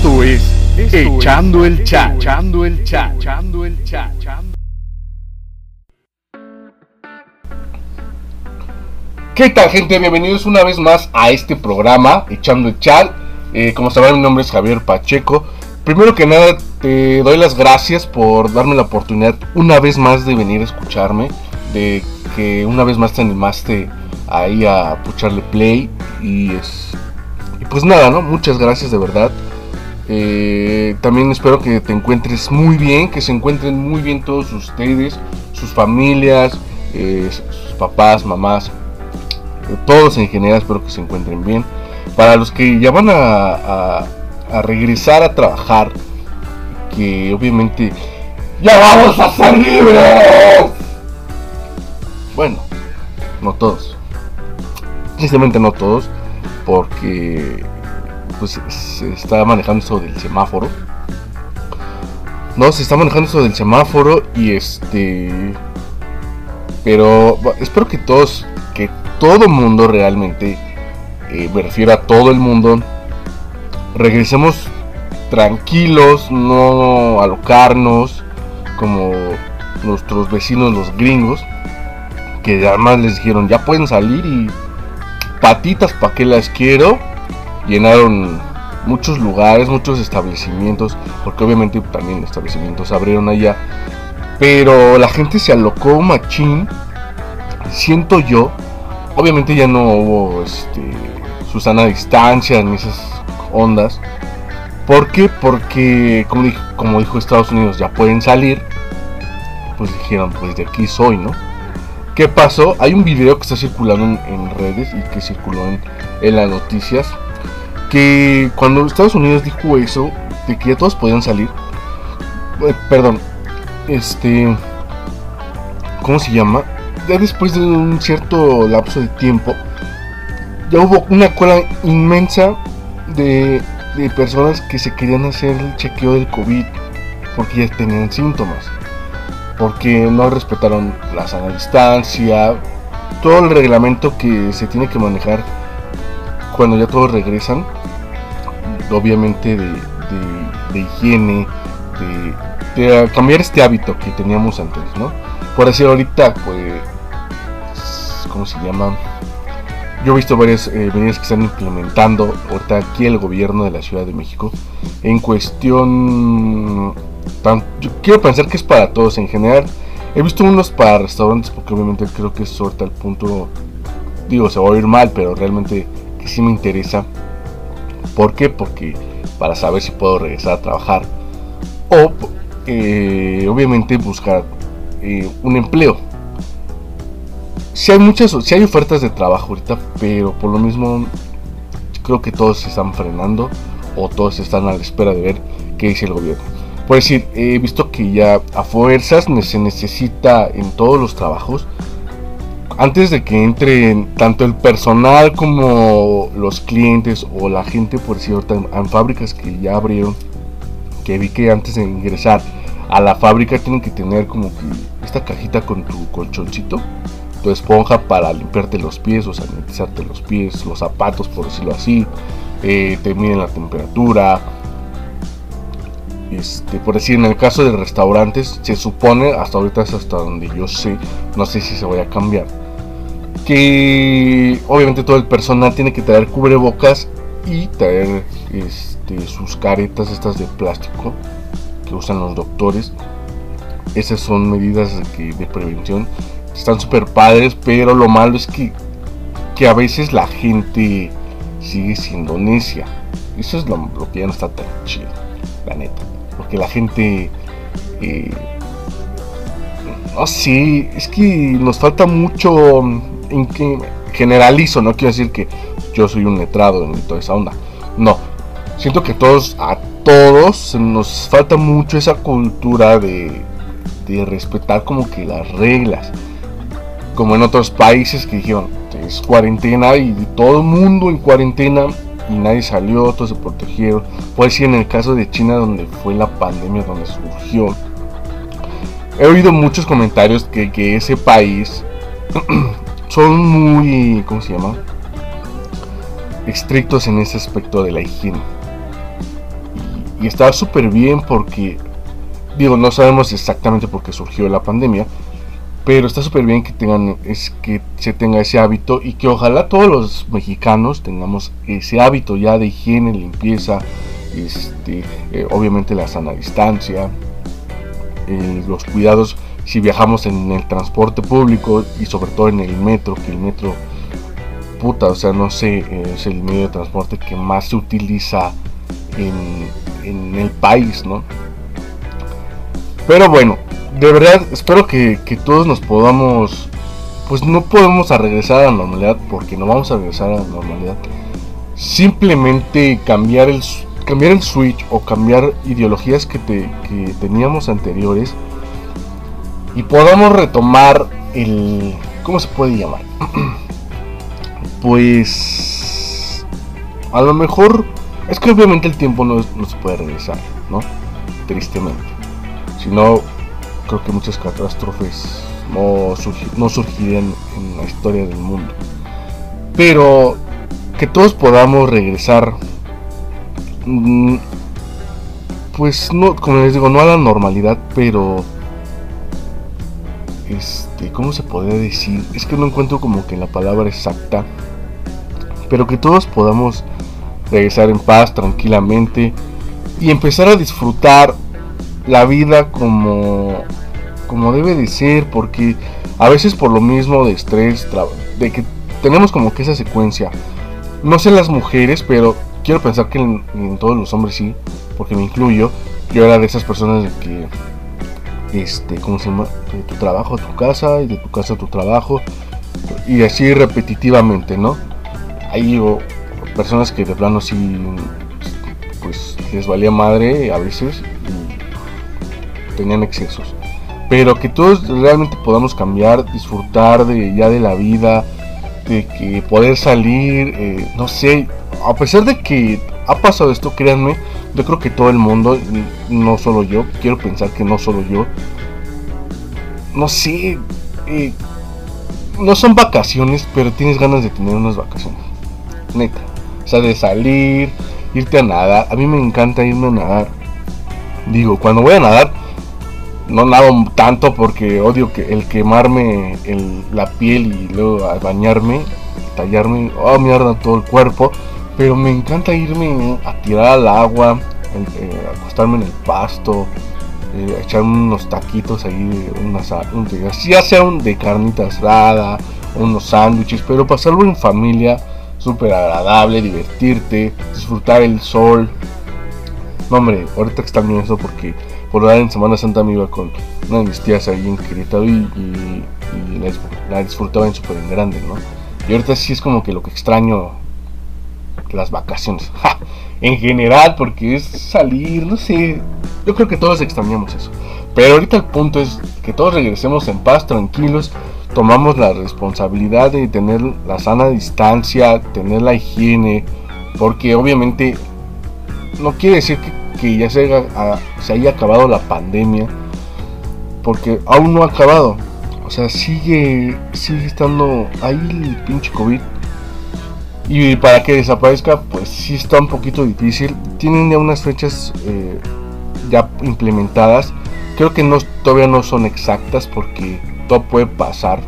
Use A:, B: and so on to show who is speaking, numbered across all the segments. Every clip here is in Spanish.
A: Esto es Echando el Chat. Echando el Chat. Echando el Chat.
B: ¿Qué tal gente? Bienvenidos una vez más a este programa Echando el Chat. Eh, como saben mi nombre es Javier Pacheco. Primero que nada te doy las gracias por darme la oportunidad una vez más de venir a escucharme. De que una vez más te animaste ahí a pucharle play. Y, es, y pues nada, ¿no? Muchas gracias de verdad. Eh, también espero que te encuentres muy bien, que se encuentren muy bien todos ustedes, sus familias, eh, sus papás, mamás, todos en general espero que se encuentren bien. Para los que ya van a, a, regresar a trabajar, que obviamente ya vamos a ser libres. Bueno, no todos. Tristemente no todos, porque pues se está manejando eso del semáforo. No, se está manejando eso del semáforo y este... Pero espero que todos, que todo mundo realmente, eh, me refiero a todo el mundo, regresemos tranquilos, no alocarnos como nuestros vecinos los gringos, que además les dijeron ya pueden salir y patitas para que las quiero llenaron muchos lugares, muchos establecimientos, porque obviamente también establecimientos abrieron allá, pero la gente se alocó machín, siento yo, obviamente ya no hubo este, Susana distancia ni esas ondas, ¿por qué? Porque como dijo, Estados Unidos, ya pueden salir, pues dijeron, pues de aquí soy, ¿no? ¿Qué pasó? Hay un video que está circulando en, redes y que circuló en, en las noticias que cuando Estados Unidos dijo eso, de que ya todos podían salir, eh, perdón, este, ¿cómo se llama? Ya después de un cierto lapso de tiempo, ya hubo una cola inmensa de, de personas que se querían hacer el chequeo del COVID porque ya tenían síntomas, porque no respetaron la sana distancia, todo el reglamento que se tiene que manejar cuando ya todos regresan obviamente de, higiene, de, cambiar este hábito que teníamos antes, ¿no? Por decir ahorita, pues, ¿cómo se llama? Yo he visto varias eh, medidas que están implementando ahorita aquí el gobierno de la Ciudad de México en cuestión, yo quiero pensar que es para todos en general. He visto unos para restaurantes porque obviamente creo que es ahorita el punto, digo, se va a oír mal, pero realmente que sí me interesa ¿Por qué? Porque para saber si puedo regresar a trabajar o eh, obviamente buscar eh, un empleo. Si hay muchas, si hay ofertas de trabajo ahorita, pero por lo mismo creo que todos se están frenando o todos están a la espera de ver qué dice el gobierno. Por decir, he visto que ya a fuerzas se necesita en todos los trabajos antes de que entre tanto el personal como los clientes o la gente, por cierto, en, fábricas que ya abrieron, que vi que antes de ingresar a la fábrica tienen que tener como que esta cajita con tu colchoncito, tu esponja para limpiarte los pies o sanitizarte los pies, los zapatos, por decirlo así, eh, te miden la temperatura. Este, por decir, en el caso de restaurantes, se supone, hasta ahorita es hasta donde yo sé, no sé si se vaya a cambiar, que obviamente todo el personal tiene que traer cubrebocas y traer este, sus caretas estas de plástico que usan los doctores. Esas son medidas de, prevención. Están súper padres, pero lo malo es que, que a veces la gente sigue siendo necia. Eso es lo, que ya no está tan chido, la neta. Porque la gente... Eh, no sé, es que nos falta mucho en que generalizo, no quiero decir que yo soy un letrado en toda esa onda. No, siento que todos, a todos nos falta mucho esa cultura de, de respetar como que las reglas. Como en otros países que dijeron, es cuarentena y todo el mundo en cuarentena y nadie salió, todos se protegieron. Puede ser en el caso de China donde fue la pandemia donde surgió. He oído muchos comentarios que, que ese país son muy, ¿cómo se llama? Estrictos en ese aspecto de la higiene. y está súper bien porque, digo, no sabemos exactamente por qué surgió la pandemia, pero está súper bien que tengan es que se tenga ese hábito y que ojalá todos los mexicanos tengamos ese hábito ya de higiene, limpieza, este, eh, obviamente la sana distancia, eh, los cuidados si viajamos en el transporte público y sobre todo en el metro, que el metro, puta, o sea, no sé, es el medio de transporte que más se utiliza en, el país, ¿no? Pero bueno, de verdad espero que, todos nos podamos, pues no podemos regresar a la normalidad porque no vamos a regresar a la normalidad. Simplemente cambiar el, cambiar el switch o cambiar ideologías que, te, que teníamos anteriores y podamos retomar el... ¿Cómo se puede llamar? pues... A lo mejor... Es que obviamente el tiempo no, no se puede regresar, ¿no? Tristemente. Si no, creo que muchas catástrofes no, no surgirían en la historia del mundo. Pero que todos podamos regresar mm, pues no como les digo no a la normalidad pero este, ¿cómo se podría decir? Es que no encuentro como que la palabra exacta, pero que todos podamos regresar en paz, tranquilamente y empezar a disfrutar la vida como, como debe de ser, porque a veces por lo mismo de estrés, de que tenemos como que esa secuencia, no sé las mujeres, pero quiero pensar que en, todos los hombres sí, porque me incluyo, yo era de esas personas que este, ¿cómo se llama? De tu trabajo a tu casa y de tu casa a tu trabajo y así repetitivamente, ¿no? Hay personas que de plano sí, pues les valía madre a veces y tenían excesos. Pero que todos realmente podamos cambiar, disfrutar de ya de la vida, de que poder salir, eh, no sé, a pesar de que ha pasado esto, créanme, yo creo que todo el mundo, no solo yo, quiero pensar que no solo yo, no sé, eh, no son vacaciones, pero tienes ganas de tener unas vacaciones. Neta. O sea, de salir, irte a nadar. A mí me encanta irme a nadar. Digo, cuando voy a nadar, no nado tanto porque odio que el quemarme la piel y luego bañarme, tallarme, oh, me arda todo el cuerpo pero me encanta irme a tirar al agua, eh, acostarme en el pasto, eh, echar unos taquitos ahí, unas, un, ya sea un de carnita asada, unos sándwiches, pero pasarlo en familia, súper agradable, divertirte, disfrutar el sol. No, hombre, ahorita extraño eso porque por dar en Semana Santa me iba con una de mis tías ahí en Querétaro y, la, disfrutaba en súper grande, ¿no? Y ahorita sí es como que lo que extraño las vacaciones. En general, porque es salir, no sé. Yo creo que todos extrañamos eso. Pero ahorita el punto es que todos regresemos en paz, tranquilos. Tomamos la responsabilidad de tener la sana distancia, tener la higiene. Porque obviamente no quiere decir que, ya se haya, se haya acabado la pandemia. Porque aún no ha acabado. O sea, sigue, sigue estando ahí el pinche COVID y para que desaparezca, pues sí está un poquito difícil. Tienen ya unas fechas eh, ya implementadas. Creo que no, todavía no son exactas porque todo puede pasar.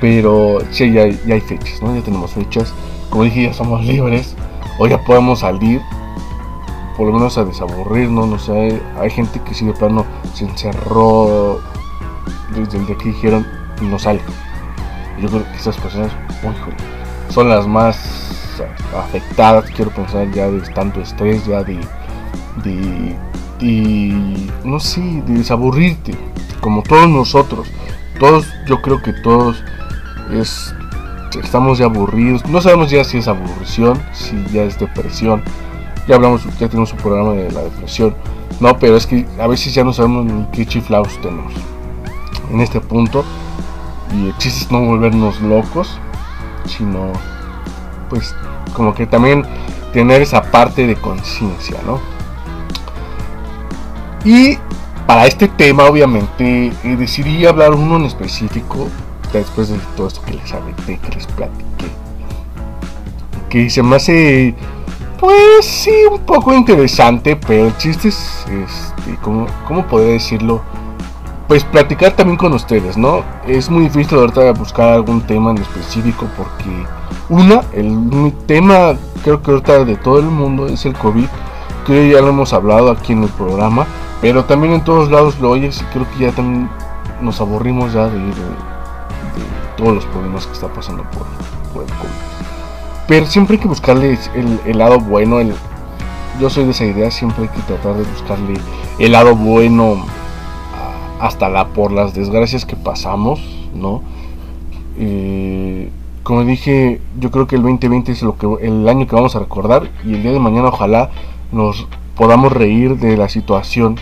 B: Pero sí, ya, ya hay fechas, ¿no? Ya tenemos fechas. Como dije, ya somos libres. Hoy ya podemos salir. Por lo menos a desaburrirnos. No sé, hay gente que sí de plano se encerró desde el día que dijeron y no sale. Yo creo que esas personas, muy son las más afectadas, quiero pensar ya de tanto estrés, ya de, de, no sé, de desaburrirte, como todos nosotros. Todos, yo creo que todos es, estamos ya aburridos. No sabemos ya si es aburrición, si ya es depresión. Ya hablamos, ya tenemos un programa de la depresión. No, pero es que a veces ya no sabemos ni qué chiflados tenemos en este punto. Y el chiste es no volvernos locos sino pues como que también tener esa parte de conciencia, ¿no? Y para este tema obviamente eh, decidí hablar uno en específico después de todo esto que les aventé, que les platiqué. Que se me hace Pues sí, un poco interesante, pero el chiste es, este, ¿cómo, ¿cómo podría decirlo? Pues platicar también con ustedes, ¿no? Es muy difícil ahorita buscar algún tema en específico porque, una, el tema creo que ahorita de todo el mundo es el COVID, que ya lo hemos hablado aquí en el programa, pero también en todos lados lo oyes y creo que ya también nos aburrimos ya de, todos los problemas que está pasando por, por el COVID. Pero siempre hay que buscarle el, lado bueno. El, yo soy de esa idea, siempre hay que tratar de buscarle el lado bueno hasta la por las desgracias que pasamos, ¿no? Como dije, yo creo que el 2020 es lo que el año que vamos a recordar y el día de mañana ojalá nos podamos reír de la situación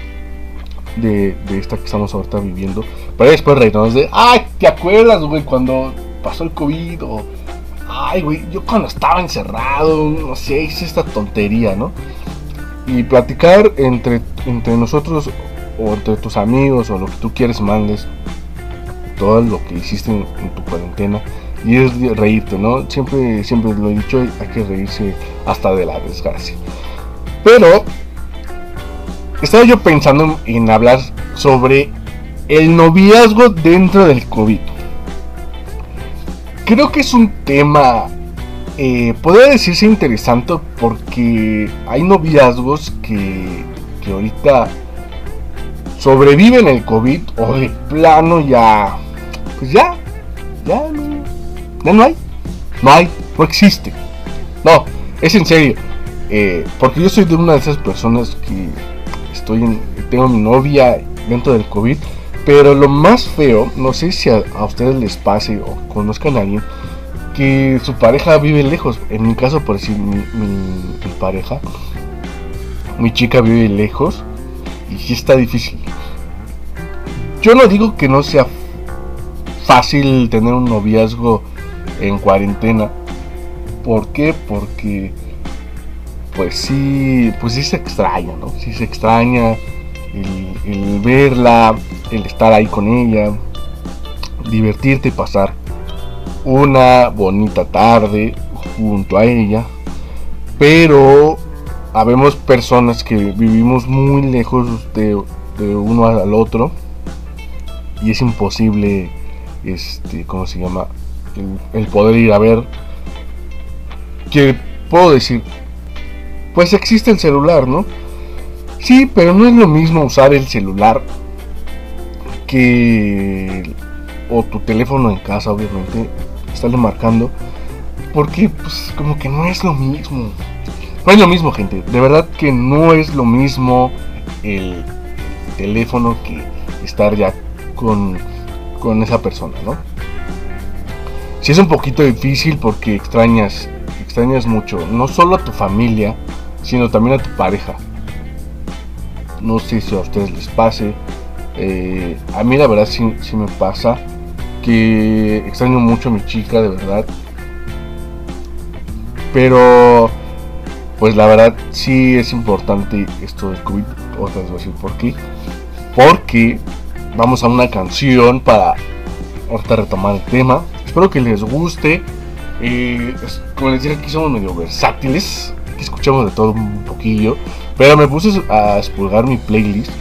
B: de, esta que estamos ahorita viviendo. Para después reírnos de, ay, ¿te acuerdas, güey, cuando pasó el COVID o ay, güey, yo cuando estaba encerrado, no sé, hice esta tontería, ¿no? Y platicar entre, entre nosotros o entre tus amigos o lo que tú quieres mandes, todo lo que hiciste en, tu cuarentena y es reírte, ¿no? Siempre, siempre lo he dicho, hay que reírse hasta de la desgracia. Pero estaba yo pensando en hablar sobre el noviazgo dentro del COVID creo que es un tema, eh, podría decirse interesante porque hay noviazgos que, que ahorita sobreviven el COVID o de plano ya, pues ya, ya no, ya no hay, no hay, no existe. No, es en serio, eh, porque yo soy de una de esas personas que estoy en, tengo mi novia dentro del COVID pero lo más feo, no sé si a, ustedes les pase o conozcan a alguien que su pareja vive lejos. En mi caso, por decir, mi, pareja, mi chica vive lejos y sí está difícil. Yo no digo que no sea fácil tener un noviazgo en cuarentena. ¿Por qué? Porque pues sí, pues sí se extraña, ¿no? Sí se extraña el, verla, el estar ahí con ella, divertirte y pasar una bonita tarde junto a ella. Pero habemos personas que vivimos muy lejos de, uno al otro y es imposible, este, ¿cómo se llama? El, el poder ir a ver. Que puedo decir, pues existe el celular, ¿no? Sí, pero no es lo mismo usar el celular que o tu teléfono en casa, obviamente, estarle marcando, porque pues como que no es lo mismo. No es lo mismo, gente. De verdad que no es lo mismo el teléfono que estar ya con, con esa persona, ¿no? Sí es un poquito difícil porque extrañas, extrañas mucho, no solo a tu familia, sino también a tu pareja. No sé si a ustedes les pase. Eh, a mí la verdad sí, me pasa. Que extraño mucho a mi chica, de verdad. Pero, pues la verdad sí es importante esto del COVID. Otra vez voy a decir por qué. Porque vamos a una canción para ahorita retomar el tema. Espero que les guste. Eh, como les dije, aquí somos medio versátiles. Aquí escuchamos de todo un poquillo. Pero me puse a expulgar mi playlist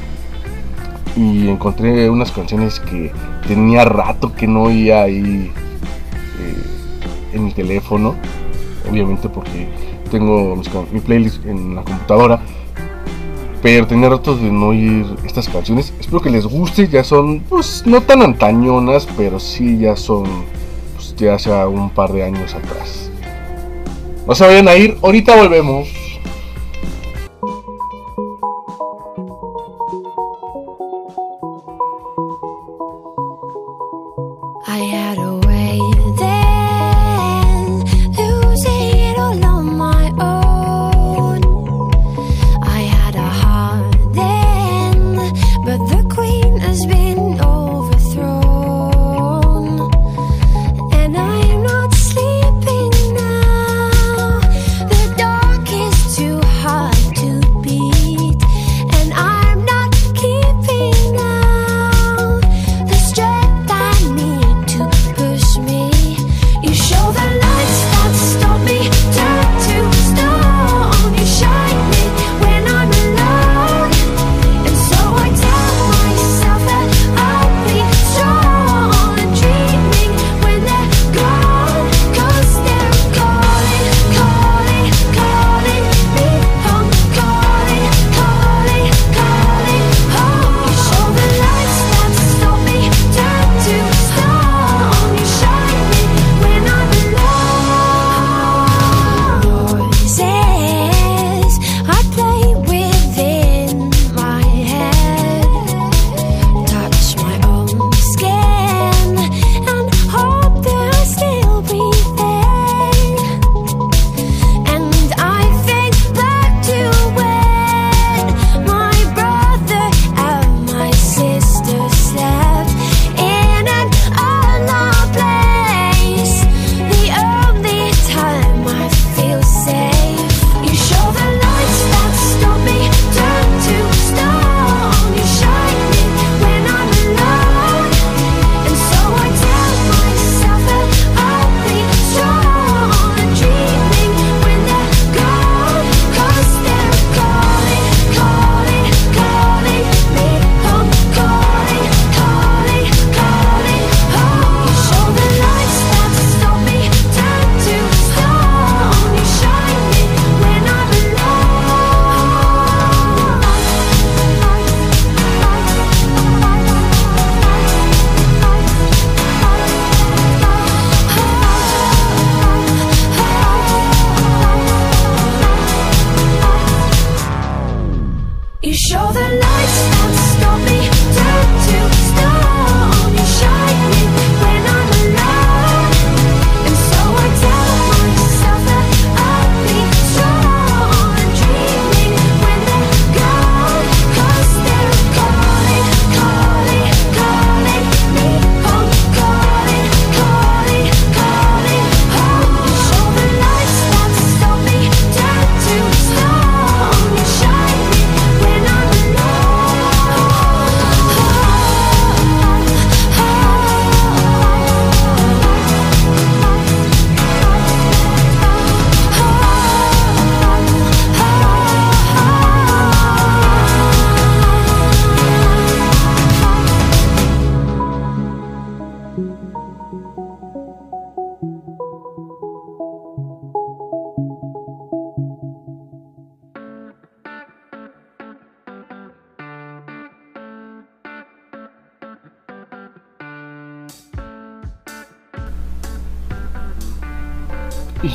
B: y encontré unas canciones que tenía rato que no oía ahí eh, en mi teléfono. Obviamente porque tengo mi playlist en la computadora. Pero tenía rato de no oír estas canciones. Espero que les guste. Ya son, pues, no tan antañonas, pero sí ya son, pues, ya hace un par de años atrás. No se vayan a ir. Ahorita volvemos. Show the love.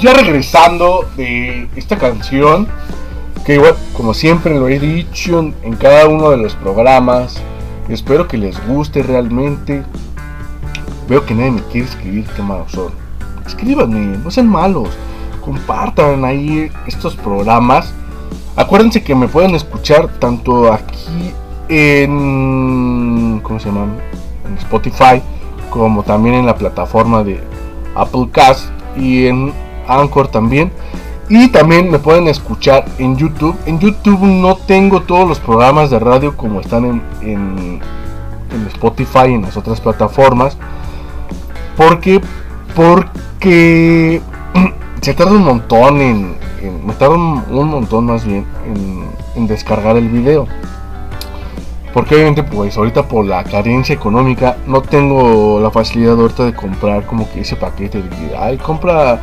B: Ya regresando de esta canción, que igual, como siempre lo he dicho en cada uno de los programas, espero que les guste realmente. Veo que nadie me quiere escribir qué malos son. Escríbanme, no sean malos. Compartan ahí estos programas. Acuérdense que me pueden escuchar tanto aquí en. ¿Cómo se llama? En Spotify, como también en la plataforma de Apple Cast y en Anchor también. Y también me pueden escuchar en YouTube. En YouTube no tengo todos los programas de radio como están en, en, Spotify y en las otras plataformas. Porque, porque se tarda un montón en, me tarda un, montón más bien en, en descargar el video. Porque obviamente pues ahorita por la carencia económica no tengo la facilidad ahorita de comprar como que ese paquete de ay compra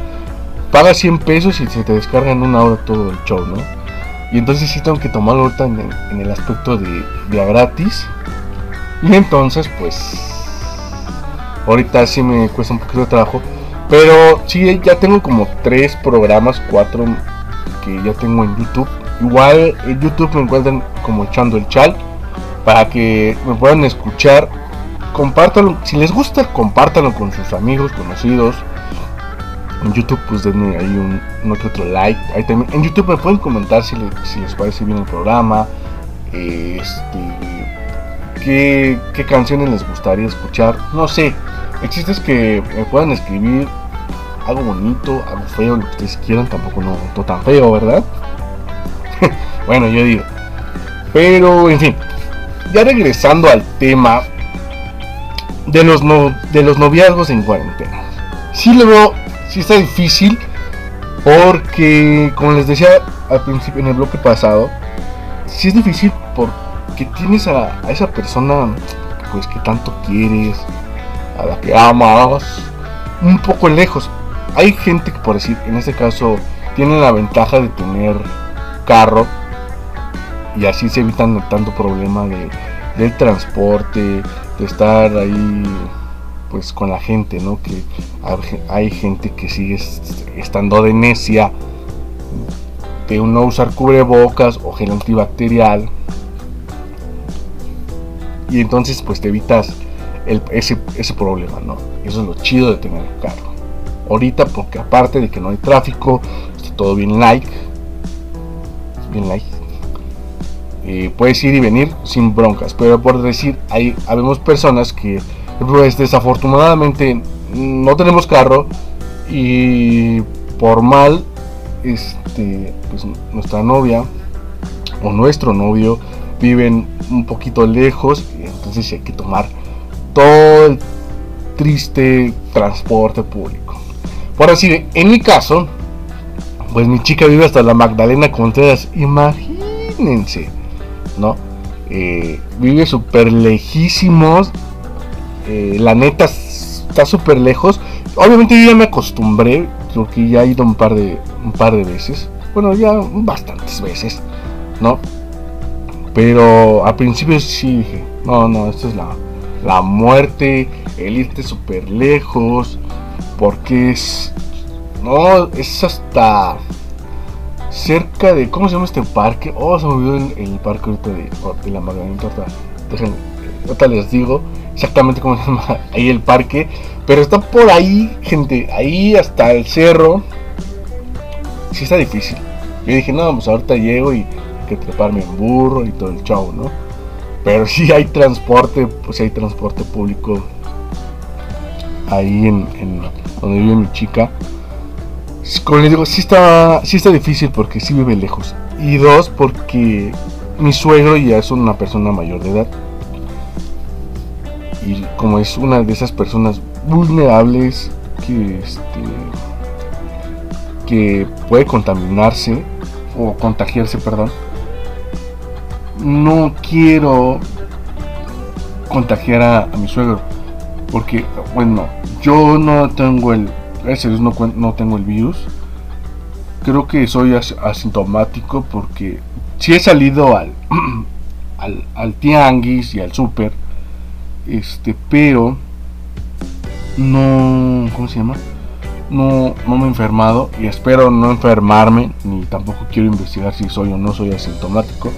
B: paga 100 pesos y se te descarga en una hora todo el show, ¿no? Y entonces sí tengo que tomarlo ahorita en el, aspecto de, de gratis. Y entonces pues ahorita sí me cuesta un poquito de trabajo. Pero sí, ya tengo como 3 programas, 4 que ya tengo en YouTube. Igual en YouTube me encuentran como echando el chal para que me puedan escuchar. Compártanlo, si les gusta, compártanlo con sus amigos, conocidos. En YouTube, pues denme ahí un, otro like. Ahí también, en YouTube me pueden comentar si, les parece bien el programa. Este, qué, qué canciones les gustaría escuchar. No sé. El chiste es que me puedan escribir algo bonito, algo feo, lo que ustedes quieran. Tampoco no, no tan feo, ¿verdad? bueno, yo digo. Pero, en fin, ya regresando al tema de los, no, de los noviazgos en cuarentena. Sí lo veo, sí está difícil porque, como les decía al principio en el bloque pasado, sí es difícil porque tienes a, esa persona pues que tanto quieres, a la que amas, un poco lejos. Hay gente que por decir, en este caso, tiene la ventaja de tener carro y así se evitan tanto problema de, del transporte, de estar ahí pues con la gente, ¿no? Que hay gente que sigue estando de necia de no usar cubrebocas o gel antibacterial. Y entonces pues te evitas ese, ese problema, ¿no? Eso es lo chido de tener carro. Ahorita porque aparte de que no hay tráfico, está todo bien like. Bien like eh, puedes ir y venir sin broncas. Pero por decir, hay habemos personas que pues desafortunadamente no tenemos carro y por mal este pues nuestra novia o nuestro novio viven un poquito lejos entonces hay que tomar todo el triste transporte público. Por decir, en mi caso, pues mi chica vive hasta la Magdalena Contreras. Imagínense. ¿no? Eh, vive súper lejísimos. Eh, la neta está súper lejos. Obviamente yo ya me acostumbré, porque ya he ido un par de, un par de veces. Bueno, ya bastantes veces, ¿no? Pero al principio sí dije, no, no, esto es la, la muerte, el irte súper lejos, porque es, no, es hasta cerca de. ¿Cómo se llama este parque? Oh, se me olvidó el, parque ahorita de, la Magdalena Torta. Déjenme, ahorita les digo exactamente cómo se llama ahí el parque. Pero está por ahí, gente. Ahí hasta el cerro. Sí está difícil. Yo dije, no, pues ahorita llego y hay que treparme en burro y todo el show, ¿no? Pero si hay transporte, pues hay transporte público ahí en, en donde vive mi chica como les digo, sí está, sí está difícil porque sí vive lejos. Y dos, porque mi suegro ya es una persona mayor de edad. Y como es una de esas personas vulnerables que, este, que puede contaminarse o contagiarse, perdón, no quiero contagiar a mi suegro. Porque, bueno, yo no tengo el gracias no, no tengo el virus. Creo que soy asintomático porque si he salido al, al, al tianguis y al super, este, pero no, ¿cómo se llama? no, no me he enfermado y espero no enfermarme, ni tampoco quiero investigar si soy o no soy asintomático.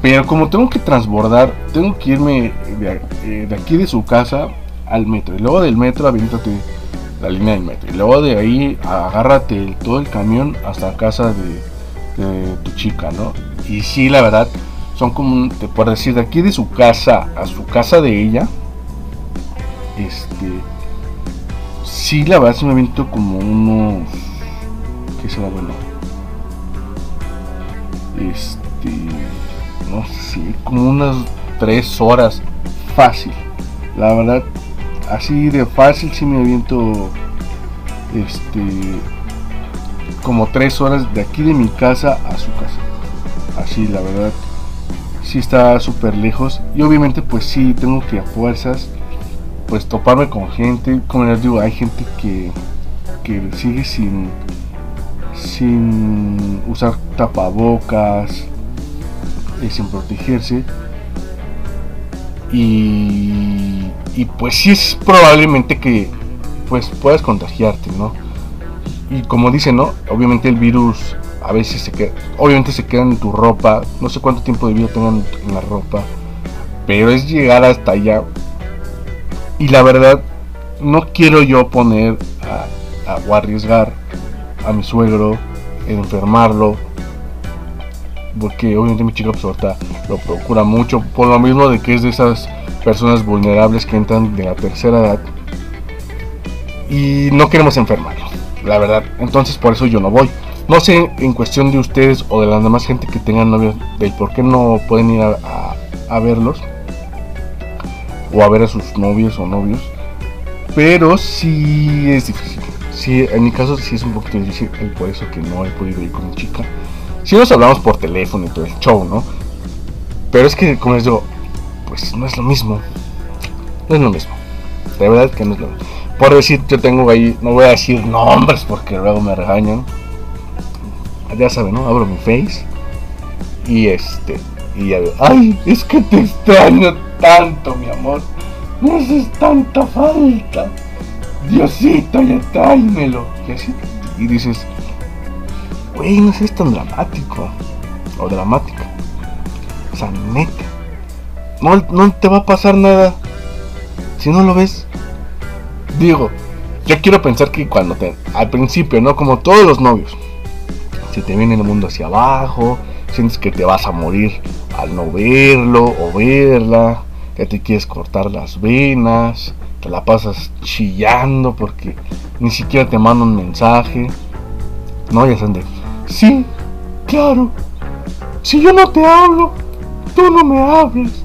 B: Pero como tengo que transbordar, tengo que irme de, eh, aquí de su casa al metro. Y luego del metro aviéntate la línea del metro. Y luego de ahí agárrate todo el camión hasta casa de, de tu chica, ¿no? Y sí, la verdad, son como, te puedo decir, de aquí de su casa a su casa de ella, este, sí, la verdad, se me aviento como unos, ¿qué será bueno? Este, no sé, como unas tres horas fácil. La verdad, así de fácil si me aviento este como tres horas de aquí de mi casa a su casa así la verdad sí está súper lejos y obviamente pues sí tengo que a fuerzas pues toparme con gente como les digo hay gente que que sigue sin sin usar tapabocas y sin protegerse y, y pues sí es probablemente que pues puedas contagiarte, ¿no? Y como dicen, ¿no? Obviamente el virus a veces se queda, obviamente se queda en tu ropa, no sé cuánto tiempo de vida tengan en la ropa, pero es llegar hasta allá. Y la verdad, no quiero yo poner a, arriesgar a mi suegro, enfermarlo, porque obviamente mi chica pues ahorita lo procura mucho, por lo mismo de que es de esas personas vulnerables que entran de la tercera edad y no queremos enfermarlo, la verdad. Entonces por eso yo no voy. No sé en cuestión de ustedes o de la demás gente que tengan novios, del por qué no pueden ir a, a verlos o a ver a sus novios o novios, pero sí es difícil. Sí, en mi caso sí es un poquito difícil, por eso que no he podido ir con mi chica. Si nos hablamos por teléfono y todo el show, ¿no? Pero es que, como les digo, pues no es lo mismo. No es lo mismo. De verdad que no es lo mismo. Por decir, yo tengo ahí, no voy a decir nombres porque luego me regañan. Ya saben, ¿no? Abro mi face. Y este, y ya veo, ay, es que te extraño tanto, mi amor. Me haces tanta falta. Diosito, ya tráemelo. Y así, y dices, güey, no seas tan dramático. O dramática. O sea, neta. No, no te va a pasar nada. Si no lo ves. Digo, yo quiero pensar que cuando te. Al principio, ¿no? Como todos los novios. Se te viene el mundo hacia abajo. Sientes que te vas a morir al no verlo o verla. Que te quieres cortar las venas. Te la pasas chillando porque ni siquiera te manda un mensaje. No, ya saben de. Sí, claro. Si yo no te hablo, tú no me hablas.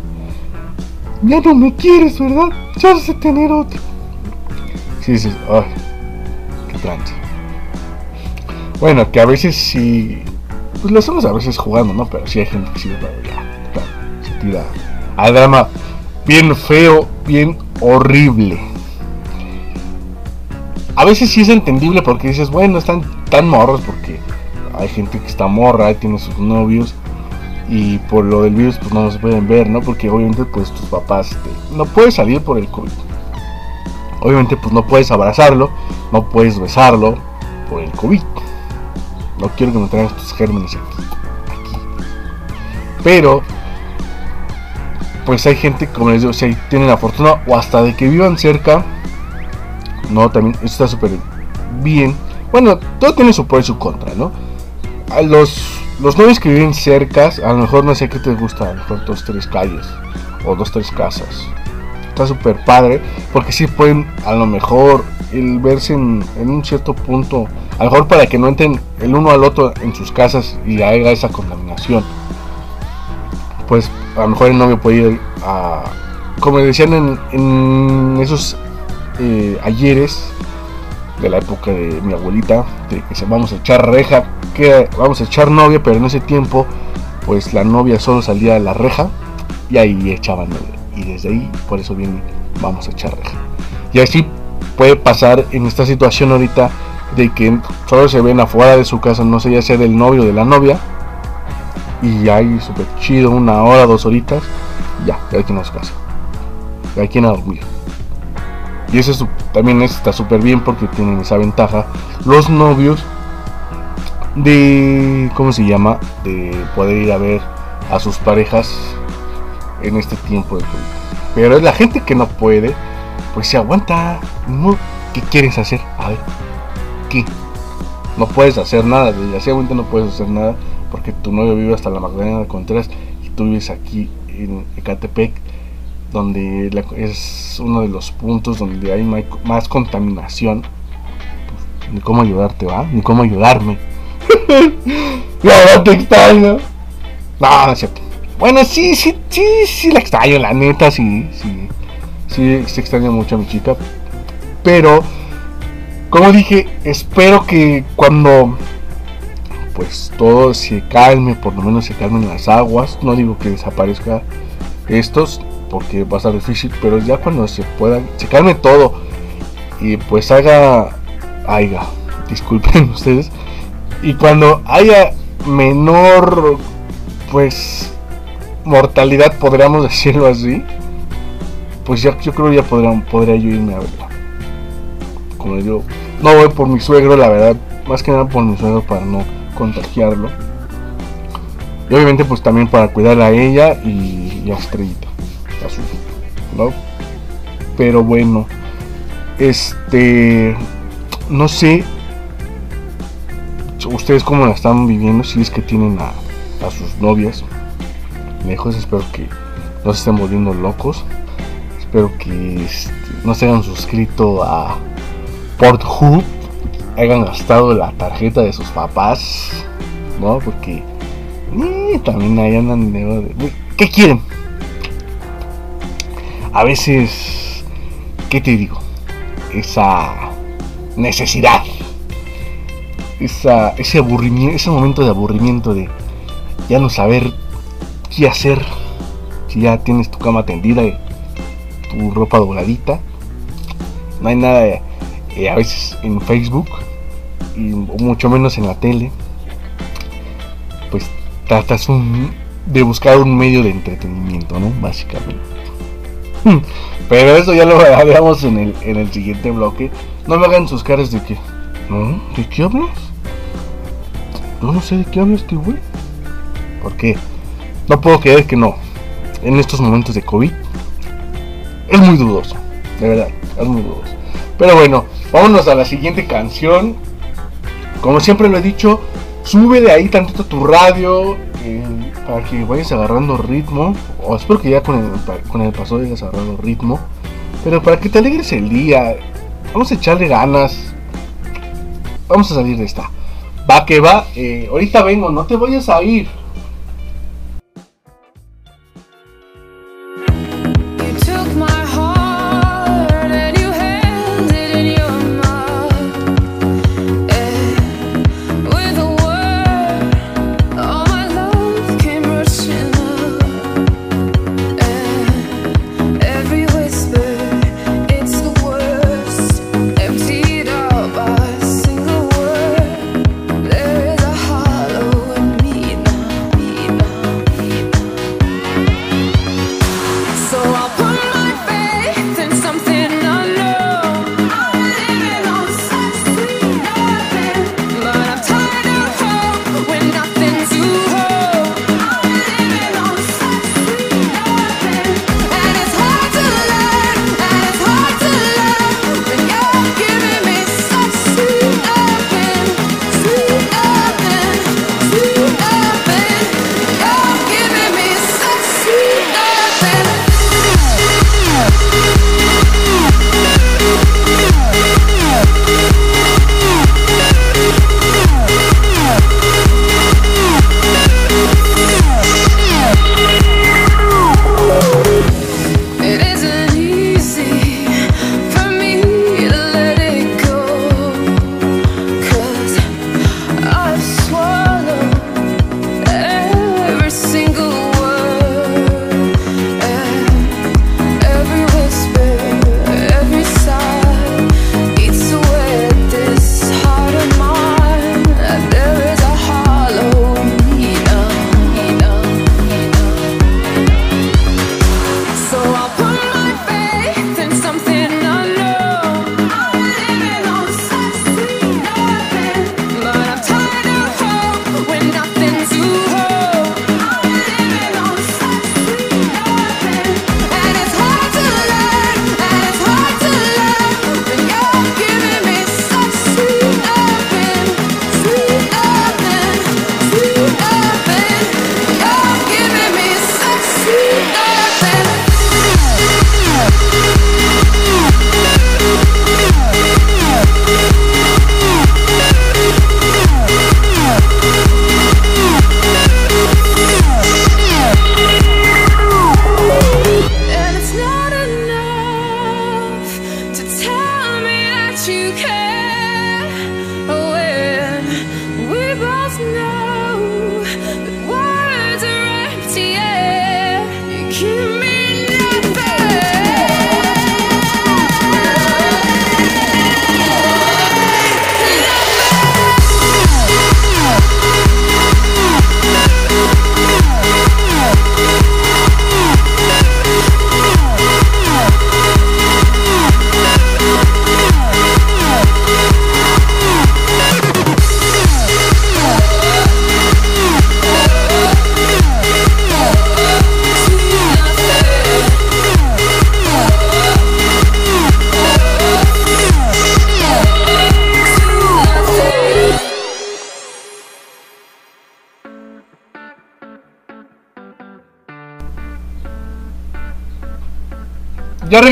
B: Ya no me quieres, ¿verdad? Ya vas tener otro. Sí, dices, ay, qué trancha. Bueno, que a veces sí. Pues lo hacemos a veces jugando, ¿no? Pero sí hay gente que sí, pero claro, se tira al drama bien feo, bien horrible. A veces sí es entendible porque dices, bueno, están tan morros porque hay gente que está morra tiene sus novios y por lo del virus pues no se pueden ver, ¿no? Porque obviamente pues tus papás te, no puedes salir por el COVID. Obviamente pues no puedes abrazarlo, no puedes besarlo por el COVID. No quiero que me traigan estos gérmenes aquí, aquí. Pero pues hay gente, como les digo, si tienen la fortuna o hasta de que vivan cerca, no, también está súper bien. Bueno, todo tiene su pro y su contra, ¿no? Los, los novios que viven cerca, a lo mejor no sé qué te gusta, a lo mejor dos, tres calles o dos, tres casas. Está súper padre, porque sí pueden, a lo mejor, el verse en, en, un cierto punto, a lo mejor para que no entren el uno al otro en sus casas y haya esa contaminación. Pues a lo mejor el novio puede ir a, como decían en, esos eh, ayeres de la época de mi abuelita, de que se vamos a echar reja, que vamos a echar novia, pero en ese tiempo, pues la novia solo salía de la reja y ahí echaban novia. Y desde ahí, por eso viene, vamos a echar reja. Y así puede pasar en esta situación ahorita de que solo se ven afuera de su casa, no sé, ya sea del novio o de la novia, y ahí súper chido, una hora, dos horitas, ya, ya quien a su casa, ya quien a dormir. Y eso también está súper bien porque tienen esa ventaja. Los novios de, ¿cómo se llama? De poder ir a ver a sus parejas en este tiempo de COVID. Pero es la gente que no puede, pues se aguanta. ¿Qué quieres hacer? A ver, ¿qué? No puedes hacer nada, desgraciadamente no puedes hacer nada porque tu novio vive hasta la Magdalena de Contreras y tú vives aquí en Ecatepec donde es uno de los puntos donde hay más contaminación. Pues, ni cómo ayudarte, ¿va? Ni cómo ayudarme. no, te extraño. No, no es cierto. Bueno, sí, sí, sí, sí la extraño, la neta, sí, sí. Sí, se extraña mucho a mi chica. Pero, como dije, espero que cuando pues todo se calme, por lo menos se calmen las aguas. No digo que desaparezca estos, porque va a ser difícil, pero ya cuando se pueda, se calme todo y pues haga, haya, disculpen ustedes, y cuando haya menor, pues, mortalidad, podríamos decirlo así, pues ya yo creo ya podría, podría yo irme a verla. Como yo no voy por mi suegro, la verdad, más que nada por mi suegro para no contagiarlo. Y obviamente pues también para cuidar a ella y, a Estrellita. ¿no? Pero bueno, este, no sé, ustedes cómo la están viviendo, si es que tienen a, sus novias lejos, espero que no se estén volviendo locos, espero que este, no se hayan suscrito a Porthub, hayan gastado la tarjeta de sus papás, ¿no? Porque eh, también ahí andan de... ¿Qué quieren? a veces, ¿qué te digo? Esa necesidad, esa, ese aburrimiento, ese momento de aburrimiento de ya no saber qué hacer, si ya tienes tu cama tendida y tu ropa dobladita, no hay nada eh, a veces en Facebook y mucho menos en la tele, pues tratas de buscar un medio de entretenimiento, ¿no? Básicamente. Pero eso ya lo hablamos en el, en el siguiente bloque. No me hagan sus caras de que. ¿No? ¿De qué hablas? Yo no sé de qué hablas, este güey. ¿Por qué? No puedo creer que no. En estos momentos de COVID. Es muy dudoso. De verdad, es muy dudoso. Pero bueno, vámonos a la siguiente canción. Como siempre lo he dicho, sube de ahí tantito tu radio. Eh, para que vayas agarrando ritmo. O espero que ya con el, paso hayas agarrado ritmo. Pero para que te alegres el día. Vamos a echarle ganas. Vamos a salir de esta. Va que va. Eh, ahorita vengo, no te vayas a ir.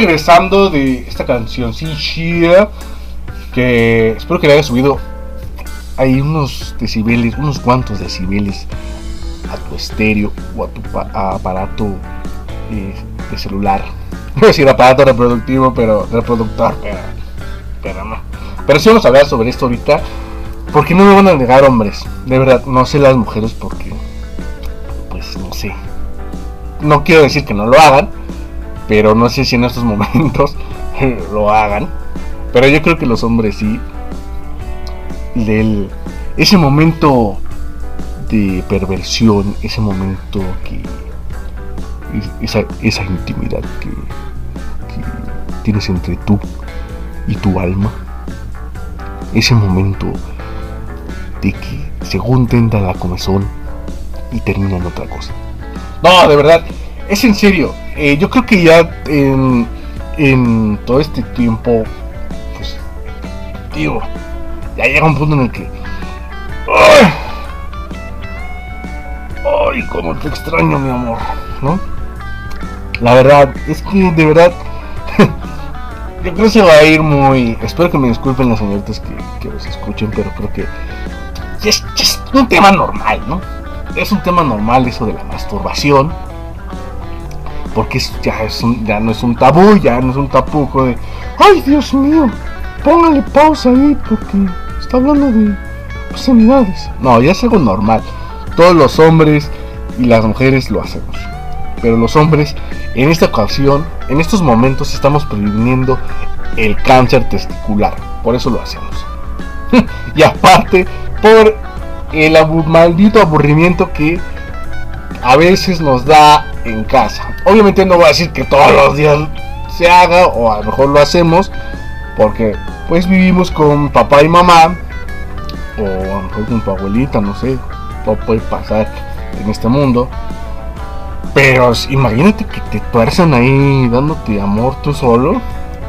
B: Regresando de esta canción, sí, chida, que espero que le haya subido hay unos decibeles, unos cuantos decibeles a tu estéreo o a tu aparato eh, de celular. No decir aparato reproductivo, pero reproductor, pero, pero no. Pero sí vamos a hablar sobre esto ahorita. Porque no me van a negar hombres. De verdad, no sé las mujeres porque. Pues no sé. No quiero decir que no lo hagan. Pero no sé si en estos momentos lo hagan. Pero yo creo que los hombres sí. Ese momento de perversión, ese momento que. Esa, esa intimidad que, que tienes entre tú y tu alma. Ese momento de que según tenta la comezón y termina en otra cosa. No, de verdad, es en serio. Eh, yo creo que ya en, en todo este tiempo, pues, digo, ya llega un punto en el que. ¡Ay! ¡Ay, cómo te extraño, mi amor! ¿No? La verdad, es que de verdad. yo creo que se va a ir muy. Espero que me disculpen las señoritas que, que los escuchen, pero creo que es, es, un tema normal, ¿no? Es un tema normal eso de la masturbación. Porque ya, no es un tabú, ya no es un tapuco de, ay Dios mío, póngale pausa ahí porque está hablando de obscenidades. No, ya es algo normal. Todos los hombres y las mujeres lo hacemos. Pero los hombres, en esta ocasión, en estos momentos, estamos previniendo el cáncer testicular. Por eso lo hacemos. y aparte, por el maldito aburrimiento que a veces nos da en casa. Obviamente no voy a decir que todos los días se haga o a lo mejor lo hacemos porque pues vivimos con papá y mamá o a lo mejor con tu abuelita, no sé, todo puede pasar en este mundo. Pero imagínate que te tuerzan ahí dándote amor tú solo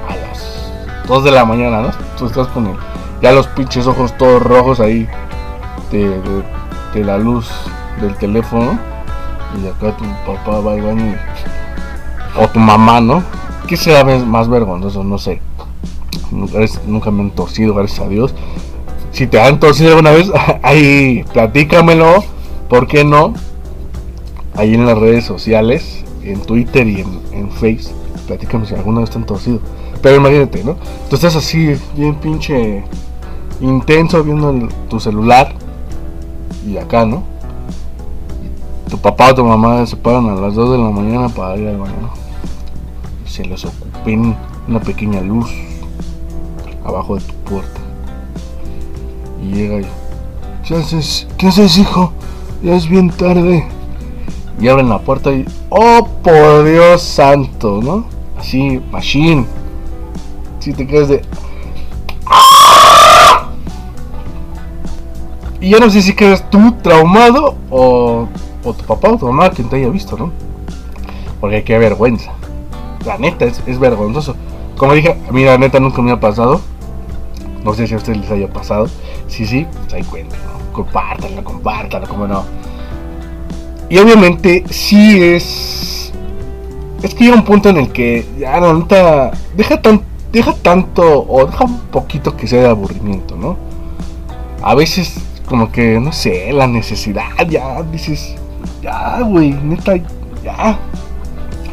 B: a las 2 de la mañana, ¿no? Tú estás con el, ya los pinches ojos todos rojos ahí de, la luz del teléfono y acá tu papá va al baño o tu mamá, ¿no? ¿Qué será más vergonzoso? No sé. Nunca, me han torcido, gracias a Dios. Si te han torcido alguna vez, ahí platícamelo. ¿Por qué no? Ahí en las redes sociales, en Twitter y en, en Face, platícame si alguna vez te han torcido. Pero imagínate, ¿no? Tú estás así, bien pinche intenso viendo tu celular y acá, ¿no? Tu papá o tu mamá se paran a las 2 de la mañana para ir al baño. Se les ocupen una pequeña luz abajo de tu puerta. Y llega y... ¿Qué haces? ¿Qué haces, hijo? Ya es bien tarde. Y abren la puerta y... ¡Oh, por Dios santo! ¿No? Así, machine. Si te quedas de... Y yo no sé si quedas tú traumado o, o tu papá o tu mamá quien te haya visto, ¿no? Porque qué vergüenza. La neta, es, es vergonzoso. Como dije, a mí la neta nunca me ha pasado. No sé si a ustedes les haya pasado. Sí, sí, pues ahí cuenta, ¿no? Compártanlo, compártanlo, como no. Y obviamente sí es... Es que llega un punto en el que ya la neta deja, tan, deja tanto o deja un poquito que sea de aburrimiento, ¿no? A veces como que, no sé, la necesidad, ya dices, ya, güey, neta, ya,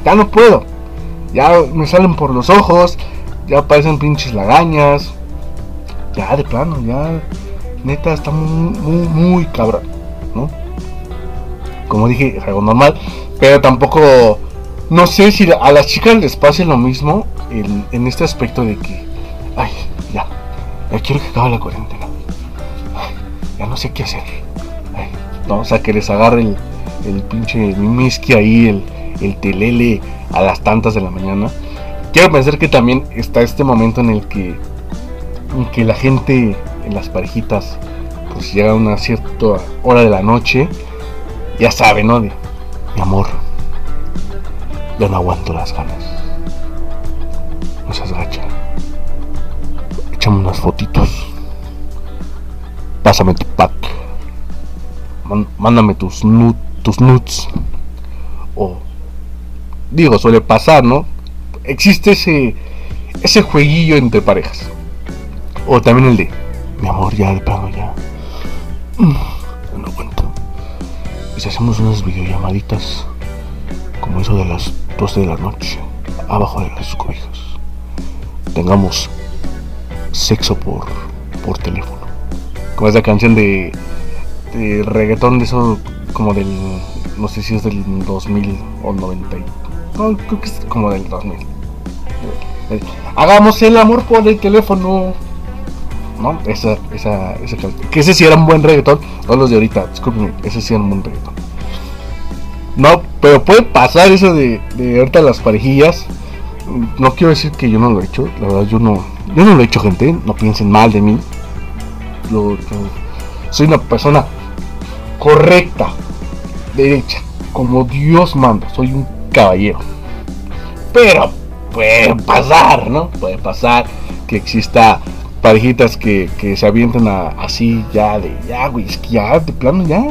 B: ya no puedo. Ya me salen por los ojos, ya aparecen pinches lagañas, ya de plano, ya, neta, está muy, muy, muy cabrón, ¿no? Como dije, algo normal, pero tampoco, no sé si a las chicas les pase lo mismo en, este aspecto de que, ay, ya, ya quiero que acabe la cuarentena no sé qué hacer. no, o sea, que les agarre el, el pinche mimiski ahí, el, el telele a las tantas de la mañana. Quiero pensar que también está este momento en el que, en que la gente en las parejitas pues llega a una cierta hora de la noche, ya sabe, ¿no? Mi amor, ya no aguanto las ganas. No seas gacha. Echame unas fotitos pásame tu pack, mándame tus, tus nuts. O, digo, suele pasar, ¿no? existe ese, ese jueguillo entre parejas. O también el de, mi amor, ya de plano ya. Mm, no aguanto. Y si hacemos unas videollamaditas, como eso de las 12 de la noche, abajo de las cobijas, tengamos sexo por, por teléfono. Como esa canción de, de reggaetón de eso, como del, no sé si es del 2000 o 90. No, creo que es como del 2000. Hagamos el amor por el teléfono. ¿No? Esa, esa, esa. Que ese sí era un buen reggaetón. No los de ahorita, discúlpenme. Ese sí era un buen reggaetón. No, pero puede pasar eso de, de ahorita las parejillas. No quiero decir que yo no lo he hecho. La verdad, yo no, yo no lo he hecho, gente. No piensen mal de mí. Yo soy una persona correcta, derecha, como Dios manda. Soy un caballero. Pero puede pasar, ¿no? Puede pasar que exista parejitas que, se avienten así ya de, ya, güey, es de plano, ya,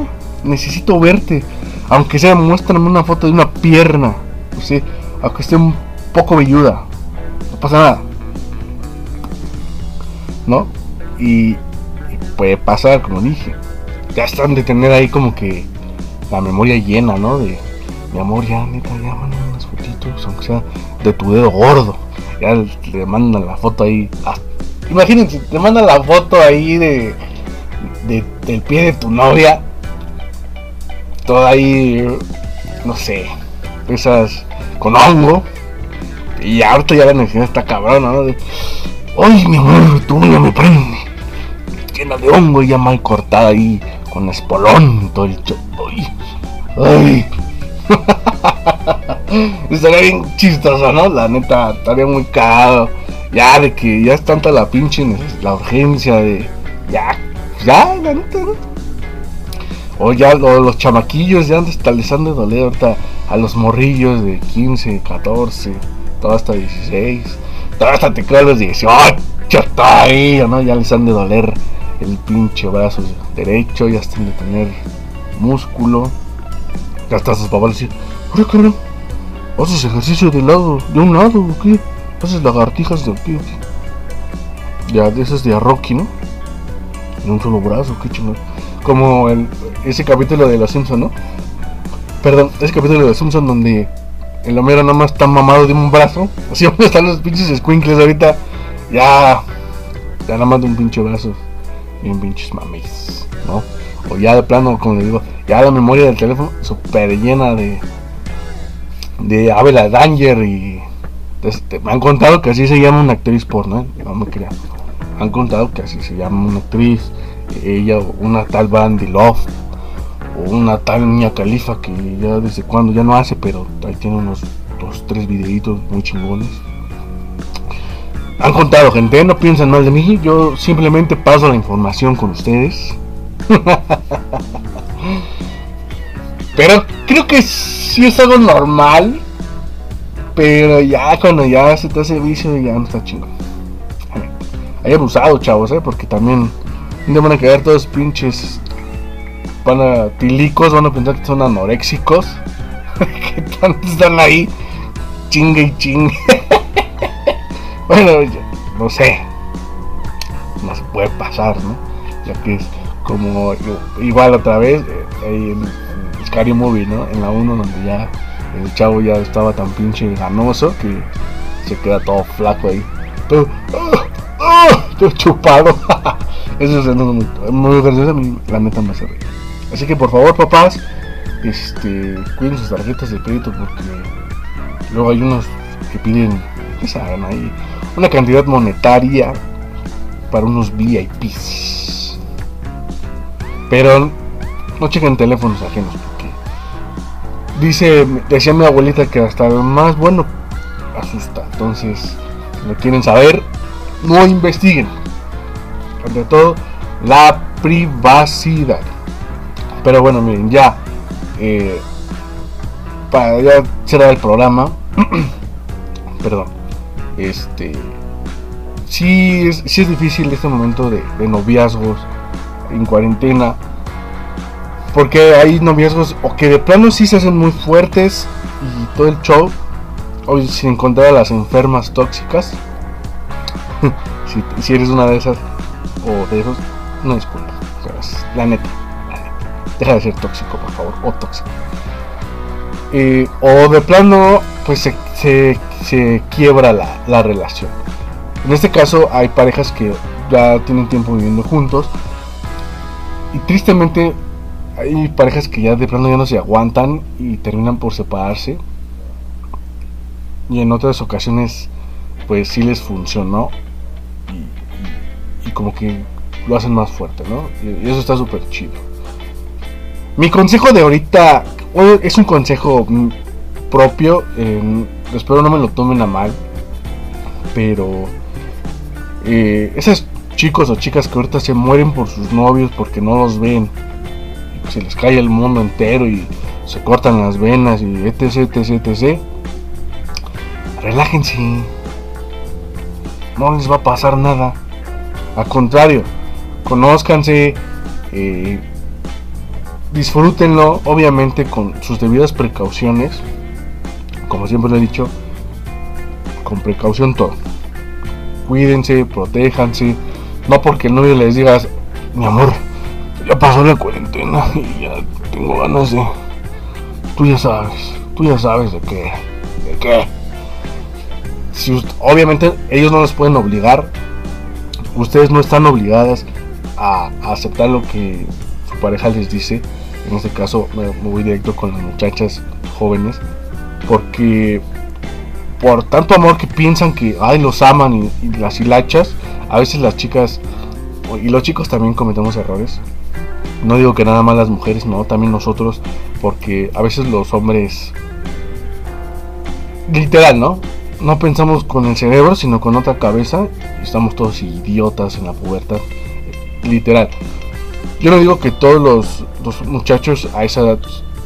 B: necesito verte. Aunque sea, muéstrame una foto de una pierna, no aunque esté un poco velluda, no pasa nada. ¿No? Y puede pasar, como dije, ya están de tener ahí como que la memoria llena, ¿no? De, mi amor, ya, neta, ya, mándame unas fotitos, aunque sea de tu dedo gordo. Ya le mandan la foto ahí. ah, imagínense, te mandan la foto ahí de, de- del pie de tu novia. Toda ahí, no sé, esas con hongo. Y ahorita ya la necesidad está cabrona, ¿no? De, Ay, mi amor, tu uña me prende. Llena de hongo y ya mal cortada ahí, con espolón, todo el cho- Ay, ay. Estaría bien chistoso, ¿no? La neta, estaría muy cagado. Ya, de que ya es tanta la pinche la urgencia de. Ya, ya, la neta, ¿no? O ya lo- los chamaquillos ya hasta les han de doler ahorita a los morrillos de 15, 14, todo hasta 16, todo hasta te creo los 18 todavía, ¿no? Ya les han de doler el pinche brazo derecho, ya están de tener músculo. Ya hasta sus papás dicen, ¡Oye, cabrón! ¿Haces ejercicio de lado, de un lado o qué? ¿Haces lagartijas de qué?" Ya, de esas de a Rocky, ¿no? De un solo brazo, qué chingón. Como el, ese capítulo de Los Simpson, ¿no? Perdón, ese capítulo de Los Simpson donde el Homero nada más está mamado de un brazo. Así donde están los pinches squinkles ahorita. Ya, ya nada más de un pinche brazo. Bien pinches mames, ¿no? O ya de plano, como le digo, ya la memoria del teléfono súper llena de de Abela Danger y este, me han contado que así se llama una actriz porno, ¿eh? no me crean. Han contado que así se llama una actriz, ella, una tal Bandy Love, o una tal Mia Califa que ya desde cuando ya no hace, pero ahí tiene unos dos, tres videitos muy chingones. Han contado gente, no piensan mal de mí, yo simplemente paso la información con ustedes. Pero creo que sí es algo normal. Pero ya cuando ya se te hace vicio ya no está chingón. Hay abusado, chavos, ¿eh? Porque también día van a quedar todos pinches. Van a tilicos, van a pensar que son anoréxicos. que tanto están ahí. Chingue y chingue. bueno, no sé. No se puede pasar, ¿no? Ya que es como igual otra vez eh, ahí en, en Scary Movie, ¿no? En la 1 donde ya el chavo ya estaba tan pinche ganoso que se queda todo flaco ahí. Todo, ¡ah! ¡ah! todo chupado. Eso es muy, gracioso, a la neta me hace reír. Así que por favor, papás, este, cuiden sus tarjetas de crédito porque luego hay unos que piden, ya saben, ahí una cantidad monetaria para unos VIPs. Pero no chequen teléfonos ajenos porque dice, decía mi abuelita que hasta el más bueno asusta. Entonces, si no quieren saber, no investiguen. Ante todo, la privacidad. Pero bueno, miren, ya eh, para ya cerrar el programa. perdón. Este sí es, sí es difícil este momento de, noviazgos en cuarentena. Porque hay noviazgos o que de plano sí se hacen muy fuertes y todo el show. hoy sin encontrar a las enfermas tóxicas. si, si, eres una de esas o de esos, no disculpa. La neta, la neta. Deja de ser tóxico, por favor, o tóxico. Eh, o de plano, pues se, se, se quiebra la, la relación. En este caso hay parejas que ya tienen tiempo viviendo juntos y tristemente hay parejas que ya de plano ya no se aguantan y terminan por separarse. Y en otras ocasiones pues sí les funcionó y, como que lo hacen más fuerte, ¿no? Y eso está súper chido. Mi consejo de ahorita es un consejo propio, espero no me lo tomen a mal, pero eh, esos chicos o chicas que ahorita se mueren por sus novios porque no los ven, se les cae el mundo entero y se cortan las venas y etc, etc, etc. Relájense. No les va a pasar nada. Al contrario, conózcanse, eh, disfrútenlo, obviamente con sus debidas precauciones. Como siempre lo he dicho, con precaución todo. Cuídense, protéjanse. No porque el novio les digas, mi amor, ya pasó la cuarentena y ya tengo ganas de. Tú ya sabes, tú ya sabes de qué. ¿De qué? Si, obviamente ellos no les pueden obligar. Ustedes no están obligadas a, aceptar lo que su pareja les dice. En este caso me, voy directo con las muchachas jóvenes. Porque por tanto amor que piensan que ay los aman y, las hilachas, a veces las chicas y los chicos también cometemos errores no digo que nada más las mujeres, no, también nosotros, porque a veces los hombres, literal, ¿no? No pensamos con el cerebro, sino con otra cabeza. Estamos todos idiotas en la pubertad. Literal. Yo no digo que todos los, los muchachos a esa edad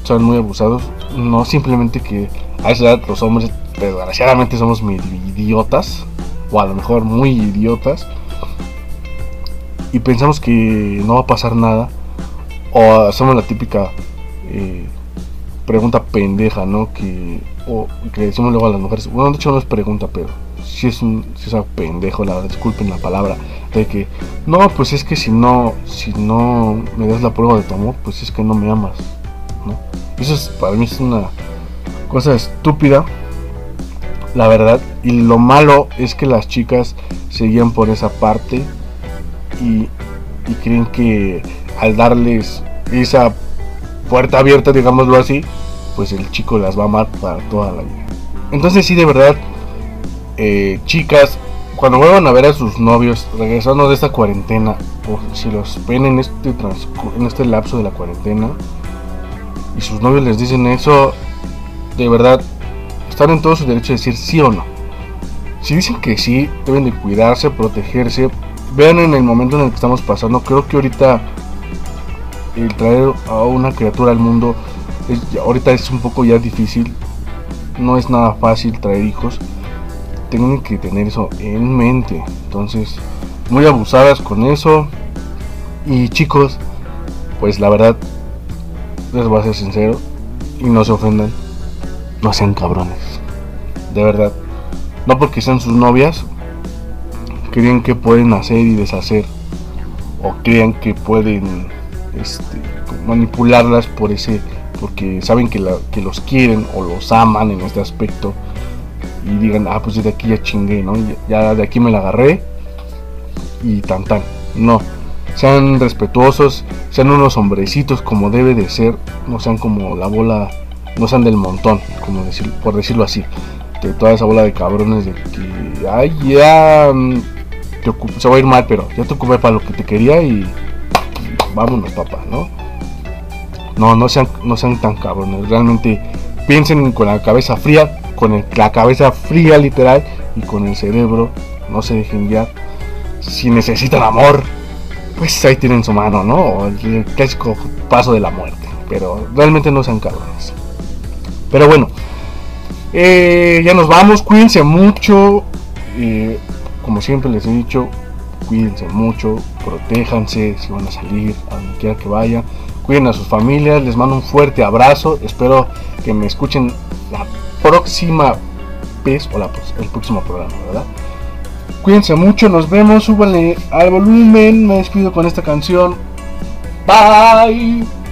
B: son muy abusados. No, simplemente que a esa edad los hombres, desgraciadamente, somos idiotas. O a lo mejor muy idiotas. Y pensamos que no va a pasar nada o hacemos la típica eh, pregunta pendeja, ¿no? Que, o, que decimos luego a las mujeres. Bueno, de hecho no es pregunta, pero si es un si es algo pendejo, la disculpen la palabra, de que no, pues es que si no, si no me das la prueba de tu amor, pues es que no me amas, ¿no? Eso es, para mí es una cosa estúpida, la verdad. Y lo malo es que las chicas seguían por esa parte y, y creen que al darles esa puerta abierta, digámoslo así, pues el chico las va a amar para toda la vida. Entonces sí, de verdad, eh, chicas, cuando vuelvan a ver a sus novios regresando de esta cuarentena, o si los ven en este, en este lapso de la cuarentena, y sus novios les dicen eso, de verdad, están en todo su derecho de decir sí o no. Si dicen que sí, deben de cuidarse, protegerse. Vean en el momento en el que estamos pasando, creo que ahorita el traer a una criatura al mundo ahorita es un poco ya difícil. No es nada fácil traer hijos. Tienen que tener eso en mente. Entonces, muy abusadas con eso. Y chicos, pues la verdad, les voy a ser sincero. Y no se ofendan. No sean cabrones. De verdad. No porque sean sus novias. Creen que pueden hacer y deshacer. O crean que pueden este, manipularlas por ese, porque saben que, los quieren o los aman en este aspecto y digan, ah, pues de aquí ya chingué, ¿no? Ya de aquí me la agarré y tan tan. No, sean respetuosos, sean unos hombrecitos como debe de ser, no sean como la bola, no sean del montón, como decir, por decirlo así, de toda esa bola de cabrones de que, ay, ya, mm, se va a ir mal, pero ya te ocupé para lo que te quería y vámonos papá, ¿no? No, no sean, no sean tan cabrones, realmente piensen con la cabeza fría, con la cabeza fría literal y con el cerebro, no se dejen ya. Si necesitan amor, pues ahí tienen su mano, ¿no? El clásico paso de la muerte, pero realmente no sean cabrones. Pero bueno, eh, ya nos vamos, cuídense mucho. Como siempre les he dicho, cuídense mucho, protéjanse si van a salir, a donde quiera que vayan, cuiden a sus familias, les mando un fuerte abrazo, espero que me escuchen la próxima después o el próximo programa, ¿verdad? Cuídense mucho, nos vemos, súbanle al volumen, me despido con esta canción. Bye.